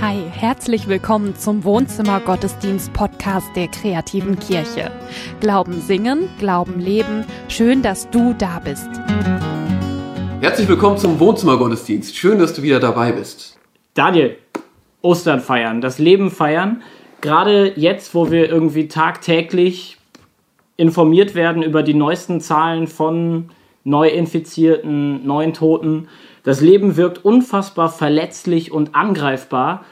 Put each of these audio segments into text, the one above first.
Hi, herzlich willkommen zum Wohnzimmer Gottesdienst Podcast der kreativen Kirche. Glauben singen, Glauben leben. Schön, dass du da bist. Herzlich willkommen zum Wohnzimmer Gottesdienst. Schön, dass du wieder dabei bist. Daniel, Ostern feiern, das Leben feiern. Gerade jetzt, wo wir irgendwie tagtäglich informiert werden über die neuesten Zahlen von Neuinfizierten, neuen Toten. Das Leben wirkt unfassbar verletzlich und angreifbar.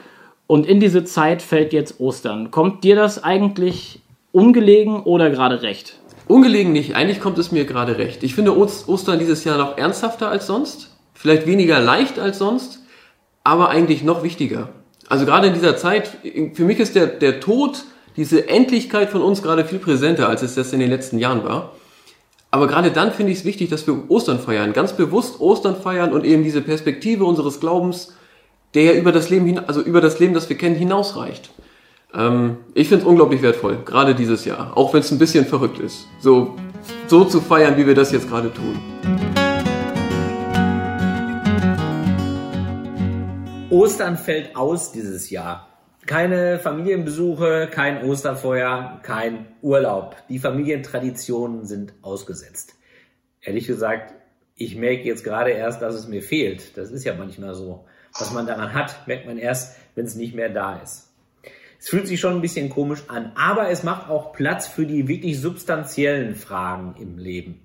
Und in diese Zeit fällt jetzt Ostern. Kommt dir das eigentlich ungelegen oder gerade recht? Ungelegen nicht. Eigentlich kommt es mir gerade recht. Ich finde Ostern dieses Jahr noch ernsthafter als sonst. Vielleicht weniger leicht als sonst, aber eigentlich noch wichtiger. Also gerade in dieser Zeit, für mich ist der, der Tod, diese Endlichkeit von uns gerade viel präsenter, als es das in den letzten Jahren war. Aber gerade dann finde ich es wichtig, dass wir Ostern feiern, ganz bewusst Ostern feiern und eben diese Perspektive unseres Glaubens, der ja über das Leben, also über das Leben, das wir kennen, hinausreicht. Ähm, ich finde es unglaublich wertvoll, gerade dieses Jahr, auch wenn es ein bisschen verrückt ist, so, so zu feiern, wie wir das jetzt gerade tun. Ostern fällt aus dieses Jahr. Keine Familienbesuche, kein Osterfeuer, kein Urlaub. Die Familientraditionen sind ausgesetzt. Ehrlich gesagt, ich merke jetzt gerade erst, dass es mir fehlt. Das ist ja manchmal so. Was man daran hat, merkt man erst, wenn es nicht mehr da ist. Es fühlt sich schon ein bisschen komisch an, aber es macht auch Platz für die wirklich substanziellen Fragen im Leben.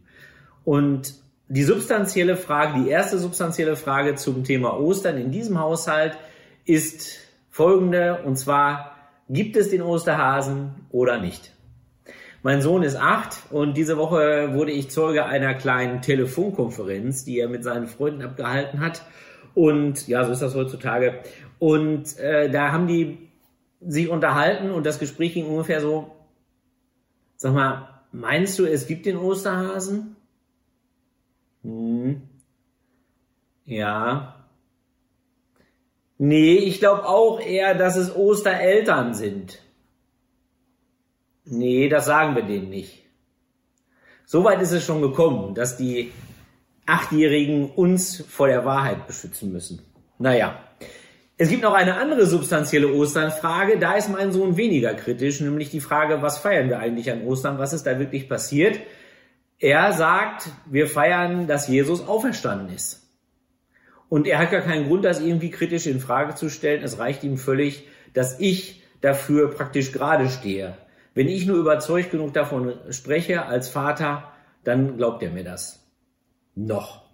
Und die substanzielle Frage, die erste substanzielle Frage zum Thema Ostern in diesem Haushalt ist folgende, und zwar, gibt es den Osterhasen oder nicht? Mein Sohn ist acht und diese Woche wurde ich Zeuge einer kleinen Telefonkonferenz, die er mit seinen Freunden abgehalten hat. Und ja, so ist das heutzutage. Und äh, da haben die sich unterhalten und das Gespräch ging ungefähr so, sag mal, meinst du, es gibt den Osterhasen? Hm. Ja. Nee, ich glaube auch eher, dass es Ostereltern sind. Nee, das sagen wir denen nicht. Soweit ist es schon gekommen, dass die Achtjährigen uns vor der Wahrheit beschützen müssen. Naja. Es gibt noch eine andere substanzielle Osternfrage. Da ist mein Sohn weniger kritisch, nämlich die Frage, was feiern wir eigentlich an Ostern? Was ist da wirklich passiert? Er sagt, wir feiern, dass Jesus auferstanden ist. Und er hat gar keinen Grund, das irgendwie kritisch in Frage zu stellen. Es reicht ihm völlig, dass ich dafür praktisch gerade stehe. Wenn ich nur überzeugt genug davon spreche als Vater, dann glaubt er mir das. Noch.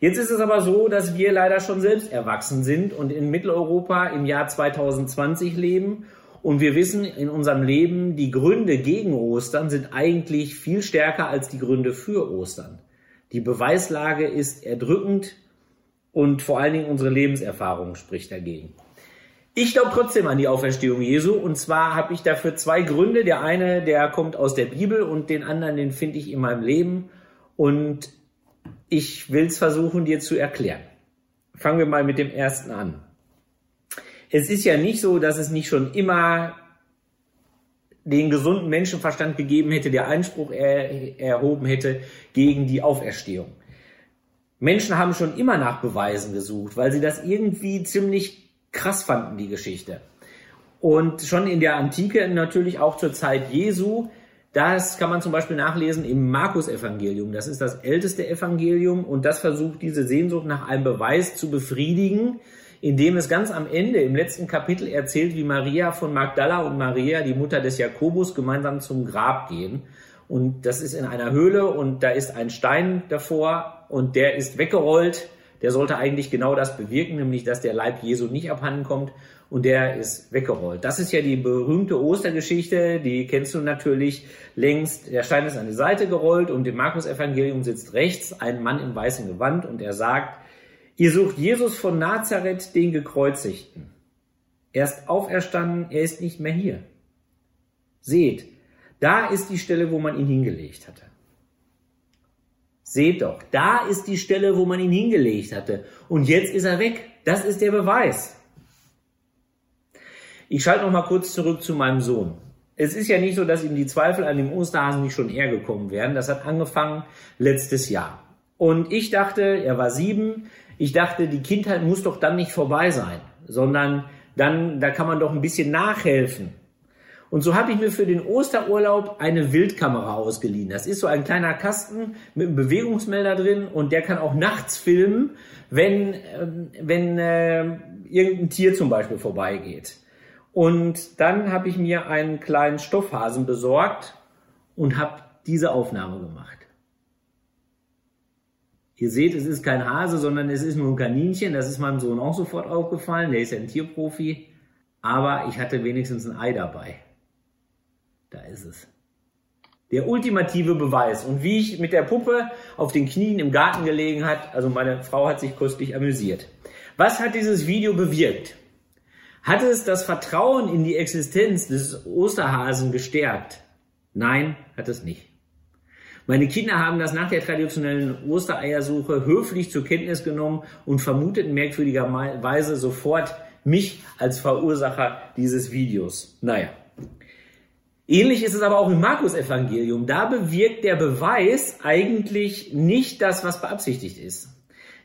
Jetzt ist es aber so, dass wir leider schon selbst erwachsen sind und in Mitteleuropa im Jahr 2020 leben. Und wir wissen in unserem Leben, die Gründe gegen Ostern sind eigentlich viel stärker als die Gründe für Ostern. Die Beweislage ist erdrückend und vor allen Dingen unsere Lebenserfahrung spricht dagegen. Ich glaube trotzdem an die Auferstehung Jesu und zwar habe ich dafür zwei Gründe. Der eine, der kommt aus der Bibel und den anderen, den finde ich in meinem Leben und ich will es versuchen dir zu erklären. Fangen wir mal mit dem ersten an. Es ist ja nicht so, dass es nicht schon immer den gesunden Menschenverstand gegeben hätte, der Einspruch er, erhoben hätte gegen die Auferstehung. Menschen haben schon immer nach Beweisen gesucht, weil sie das irgendwie ziemlich krass fanden, die Geschichte. Und schon in der Antike, natürlich auch zur Zeit Jesu, das kann man zum Beispiel nachlesen im Markus-Evangelium. Das ist das älteste Evangelium und das versucht diese Sehnsucht nach einem Beweis zu befriedigen, indem es ganz am Ende im letzten Kapitel erzählt, wie Maria von Magdala und Maria, die Mutter des Jakobus, gemeinsam zum Grab gehen. Und das ist in einer Höhle und da ist ein Stein davor und der ist weggerollt. Der sollte eigentlich genau das bewirken, nämlich dass der Leib Jesu nicht abhanden kommt und der ist weggerollt. Das ist ja die berühmte Ostergeschichte, die kennst du natürlich längst. Der Stein ist an die Seite gerollt und im Markus-Evangelium sitzt rechts ein Mann im weißen Gewand und er sagt, ihr sucht Jesus von Nazareth, den Gekreuzigten. Er ist auferstanden, er ist nicht mehr hier. Seht, da ist die Stelle, wo man ihn hingelegt hatte. Seht doch, da ist die Stelle, wo man ihn hingelegt hatte. Und jetzt ist er weg. Das ist der Beweis. Ich schalte noch mal kurz zurück zu meinem Sohn. Es ist ja nicht so, dass ihm die Zweifel an dem Osterhasen nicht schon eher gekommen wären. Das hat angefangen letztes Jahr. Und ich dachte, er war sieben, ich dachte, die Kindheit muss doch dann nicht vorbei sein, sondern dann da kann man doch ein bisschen nachhelfen. Und so habe ich mir für den Osterurlaub eine Wildkamera ausgeliehen. Das ist so ein kleiner Kasten mit einem Bewegungsmelder drin und der kann auch nachts filmen, wenn, ähm, wenn äh, irgendein Tier zum Beispiel vorbeigeht. Und dann habe ich mir einen kleinen Stoffhasen besorgt und habe diese Aufnahme gemacht. Ihr seht, es ist kein Hase, sondern es ist nur ein Kaninchen. Das ist meinem Sohn auch sofort aufgefallen. Der ist ja ein Tierprofi. Aber ich hatte wenigstens ein Ei dabei. Da ist es. Der ultimative Beweis. Und wie ich mit der Puppe auf den Knien im Garten gelegen hat, also meine Frau hat sich köstlich amüsiert. Was hat dieses Video bewirkt? Hat es das Vertrauen in die Existenz des Osterhasen gestärkt? Nein, hat es nicht. Meine Kinder haben das nach der traditionellen Ostereiersuche höflich zur Kenntnis genommen und vermuteten merkwürdigerweise sofort mich als Verursacher dieses Videos. Naja, Ähnlich ist es aber auch im Markus-Evangelium. Da bewirkt der Beweis eigentlich nicht das, was beabsichtigt ist.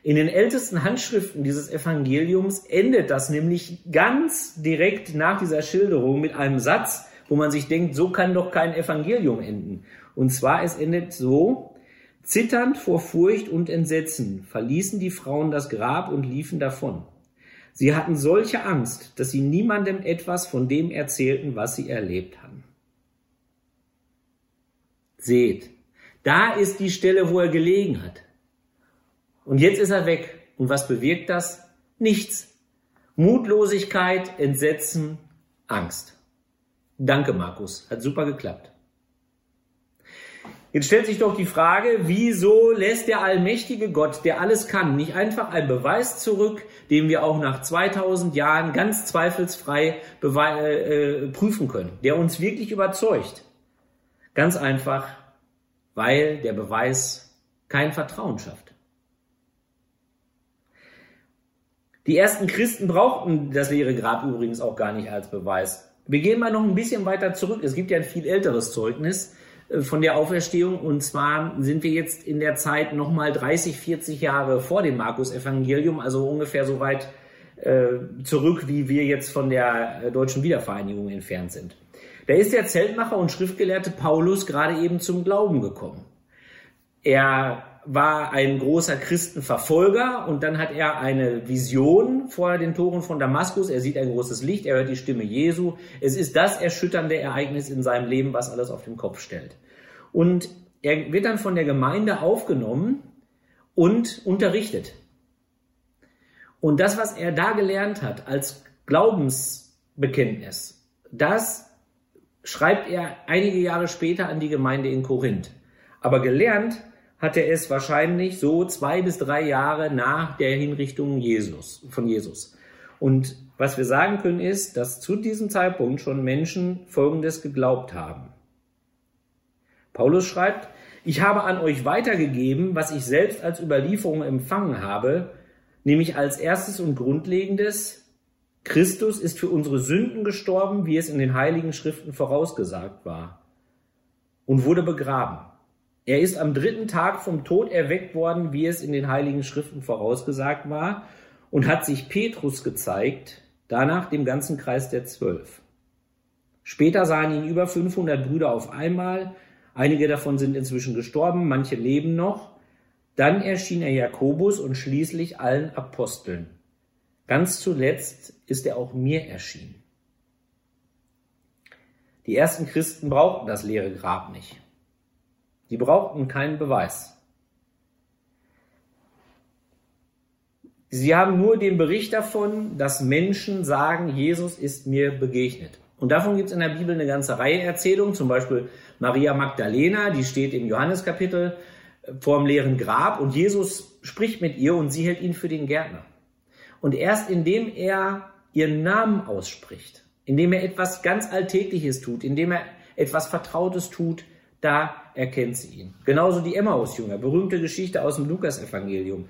In den ältesten Handschriften dieses Evangeliums endet das nämlich ganz direkt nach dieser Schilderung mit einem Satz, wo man sich denkt, so kann doch kein Evangelium enden. Und zwar, es endet so, zitternd vor Furcht und Entsetzen verließen die Frauen das Grab und liefen davon. Sie hatten solche Angst, dass sie niemandem etwas von dem erzählten, was sie erlebt hatten. Seht, da ist die Stelle, wo er gelegen hat. Und jetzt ist er weg. Und was bewirkt das? Nichts. Mutlosigkeit, Entsetzen, Angst. Danke, Markus. Hat super geklappt. Jetzt stellt sich doch die Frage, wieso lässt der allmächtige Gott, der alles kann, nicht einfach einen Beweis zurück, den wir auch nach 2000 Jahren ganz zweifelsfrei äh, äh, prüfen können, der uns wirklich überzeugt? Ganz einfach, weil der Beweis kein Vertrauen schafft. Die ersten Christen brauchten das leere Grab übrigens auch gar nicht als Beweis. Wir gehen mal noch ein bisschen weiter zurück. Es gibt ja ein viel älteres Zeugnis äh, von der Auferstehung und zwar sind wir jetzt in der Zeit nochmal 30, 40 Jahre vor dem Markus-Evangelium, also ungefähr so weit äh, zurück, wie wir jetzt von der äh, deutschen Wiedervereinigung entfernt sind. Da ist der Zeltmacher und Schriftgelehrte Paulus gerade eben zum Glauben gekommen. Er war ein großer Christenverfolger und dann hat er eine Vision vor den Toren von Damaskus. Er sieht ein großes Licht, er hört die Stimme Jesu. Es ist das erschütternde Ereignis in seinem Leben, was alles auf den Kopf stellt. Und er wird dann von der Gemeinde aufgenommen und unterrichtet. Und das, was er da gelernt hat als Glaubensbekenntnis, das schreibt er einige Jahre später an die Gemeinde in Korinth. Aber gelernt hat er es wahrscheinlich so zwei bis drei Jahre nach der Hinrichtung Jesus, von Jesus. Und was wir sagen können ist, dass zu diesem Zeitpunkt schon Menschen Folgendes geglaubt haben. Paulus schreibt, ich habe an euch weitergegeben, was ich selbst als Überlieferung empfangen habe, nämlich als erstes und grundlegendes, Christus ist für unsere Sünden gestorben, wie es in den heiligen Schriften vorausgesagt war, und wurde begraben. Er ist am dritten Tag vom Tod erweckt worden, wie es in den heiligen Schriften vorausgesagt war, und hat sich Petrus gezeigt, danach dem ganzen Kreis der Zwölf. Später sahen ihn über 500 Brüder auf einmal, einige davon sind inzwischen gestorben, manche leben noch. Dann erschien er Jakobus und schließlich allen Aposteln. Ganz zuletzt ist er auch mir erschienen. Die ersten Christen brauchten das leere Grab nicht. Die brauchten keinen Beweis. Sie haben nur den Bericht davon, dass Menschen sagen, Jesus ist mir begegnet. Und davon gibt es in der Bibel eine ganze Reihe Erzählungen, zum Beispiel Maria Magdalena, die steht im Johanneskapitel vor dem leeren Grab und Jesus spricht mit ihr und sie hält ihn für den Gärtner. Und erst indem er ihren Namen ausspricht, indem er etwas ganz Alltägliches tut, indem er etwas Vertrautes tut, da erkennt sie ihn. Genauso die Emmaus-Jünger, berühmte Geschichte aus dem Lukas-Evangelium.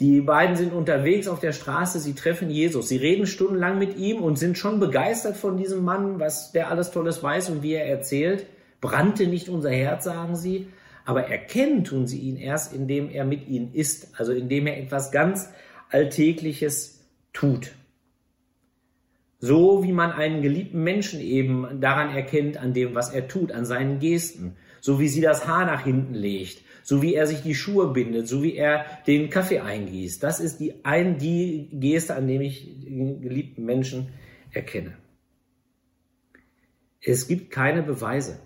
Die beiden sind unterwegs auf der Straße, sie treffen Jesus, sie reden stundenlang mit ihm und sind schon begeistert von diesem Mann, was der alles Tolles weiß und wie er erzählt. Brannte nicht unser Herz, sagen sie, aber erkennen tun sie ihn erst, indem er mit ihnen ist, also indem er etwas ganz Alltägliches tut. So wie man einen geliebten Menschen eben daran erkennt, an dem, was er tut, an seinen Gesten. So wie sie das Haar nach hinten legt. So wie er sich die Schuhe bindet. So wie er den Kaffee eingießt. Das ist die, ein, die Geste, an dem ich den geliebten Menschen erkenne. Es gibt keine Beweise.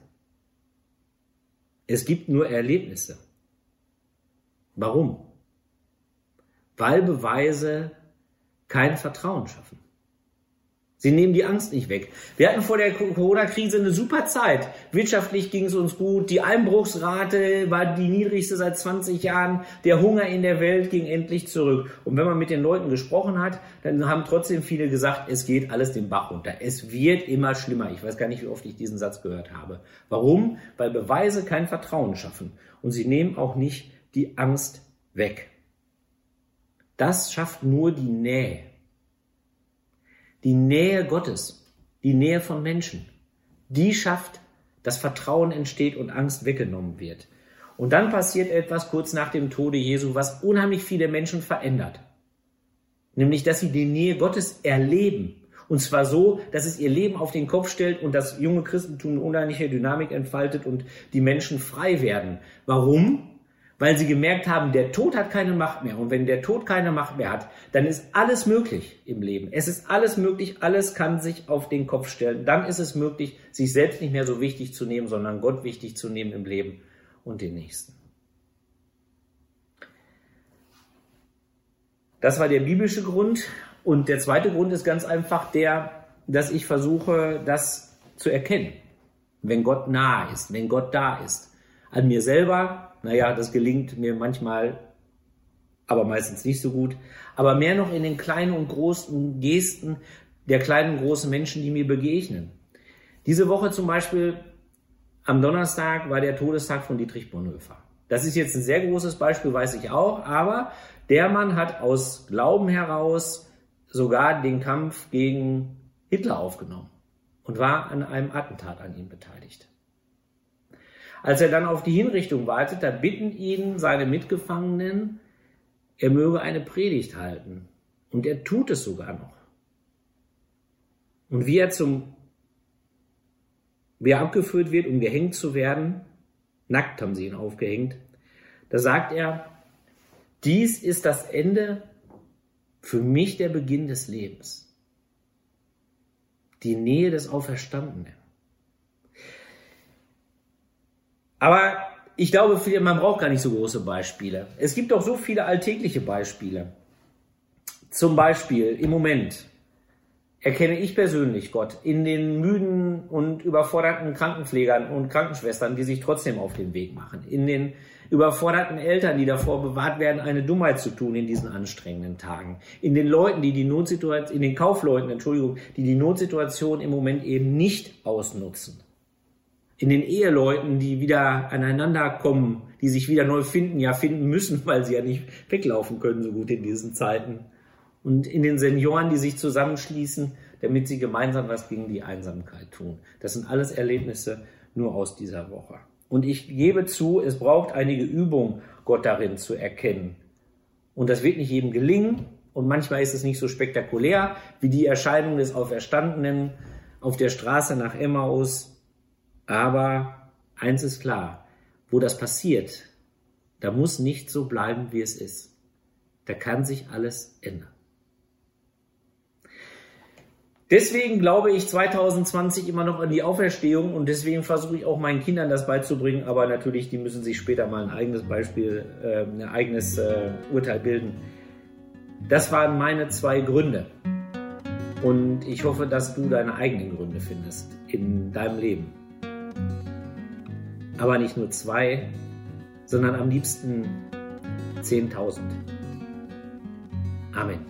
Es gibt nur Erlebnisse. Warum? Weil Beweise kein Vertrauen schaffen. Sie nehmen die Angst nicht weg. Wir hatten vor der Corona-Krise eine super Zeit. Wirtschaftlich ging es uns gut. Die Einbruchsrate war die niedrigste seit 20 Jahren. Der Hunger in der Welt ging endlich zurück. Und wenn man mit den Leuten gesprochen hat, dann haben trotzdem viele gesagt, es geht alles den Bach runter. Es wird immer schlimmer. Ich weiß gar nicht, wie oft ich diesen Satz gehört habe. Warum? Weil Beweise kein Vertrauen schaffen. Und sie nehmen auch nicht die Angst weg. Das schafft nur die Nähe. Die Nähe Gottes, die Nähe von Menschen, die schafft, dass Vertrauen entsteht und Angst weggenommen wird. Und dann passiert etwas kurz nach dem Tode Jesu, was unheimlich viele Menschen verändert. Nämlich, dass sie die Nähe Gottes erleben. Und zwar so, dass es ihr Leben auf den Kopf stellt und das junge Christentum eine unheimliche Dynamik entfaltet und die Menschen frei werden. Warum? Weil sie gemerkt haben, der Tod hat keine Macht mehr. Und wenn der Tod keine Macht mehr hat, dann ist alles möglich im Leben. Es ist alles möglich, alles kann sich auf den Kopf stellen. Dann ist es möglich, sich selbst nicht mehr so wichtig zu nehmen, sondern Gott wichtig zu nehmen im Leben und den Nächsten. Das war der biblische Grund. Und der zweite Grund ist ganz einfach der, dass ich versuche, das zu erkennen. Wenn Gott nahe ist, wenn Gott da ist. An mir selber, naja, das gelingt mir manchmal, aber meistens nicht so gut. Aber mehr noch in den kleinen und großen Gesten der kleinen und großen Menschen, die mir begegnen. Diese Woche zum Beispiel am Donnerstag war der Todestag von Dietrich Bonhoeffer. Das ist jetzt ein sehr großes Beispiel, weiß ich auch, aber der Mann hat aus Glauben heraus sogar den Kampf gegen Hitler aufgenommen und war an einem Attentat an ihm beteiligt. Als er dann auf die Hinrichtung wartet, da bitten ihn seine Mitgefangenen, er möge eine Predigt halten. Und er tut es sogar noch. Und wie er zum, wie er abgeführt wird, um gehängt zu werden, nackt haben sie ihn aufgehängt, da sagt er, dies ist das Ende, für mich der Beginn des Lebens. Die Nähe des Auferstandenen. Aber ich glaube, man braucht gar nicht so große Beispiele. Es gibt auch so viele alltägliche Beispiele. Zum Beispiel im Moment erkenne ich persönlich Gott in den müden und überforderten Krankenpflegern und Krankenschwestern, die sich trotzdem auf den Weg machen, in den überforderten Eltern, die davor bewahrt werden, eine Dummheit zu tun in diesen anstrengenden Tagen, in den Leuten, die die Notsituation, in den Kaufleuten, Entschuldigung, die die Notsituation im Moment eben nicht ausnutzen in den Eheleuten, die wieder aneinander kommen, die sich wieder neu finden, ja finden müssen, weil sie ja nicht weglaufen können so gut in diesen Zeiten. Und in den Senioren, die sich zusammenschließen, damit sie gemeinsam was gegen die Einsamkeit tun. Das sind alles Erlebnisse nur aus dieser Woche. Und ich gebe zu, es braucht einige Übung, Gott darin zu erkennen. Und das wird nicht jedem gelingen. Und manchmal ist es nicht so spektakulär wie die Erscheinung des Auferstandenen auf der Straße nach Emmaus aber eins ist klar, wo das passiert, da muss nicht so bleiben, wie es ist. Da kann sich alles ändern. Deswegen glaube ich 2020 immer noch an die Auferstehung und deswegen versuche ich auch meinen Kindern das beizubringen, aber natürlich, die müssen sich später mal ein eigenes Beispiel, äh, ein eigenes äh, Urteil bilden. Das waren meine zwei Gründe. Und ich hoffe, dass du deine eigenen Gründe findest in deinem Leben aber nicht nur zwei, sondern am liebsten 10.000. Amen.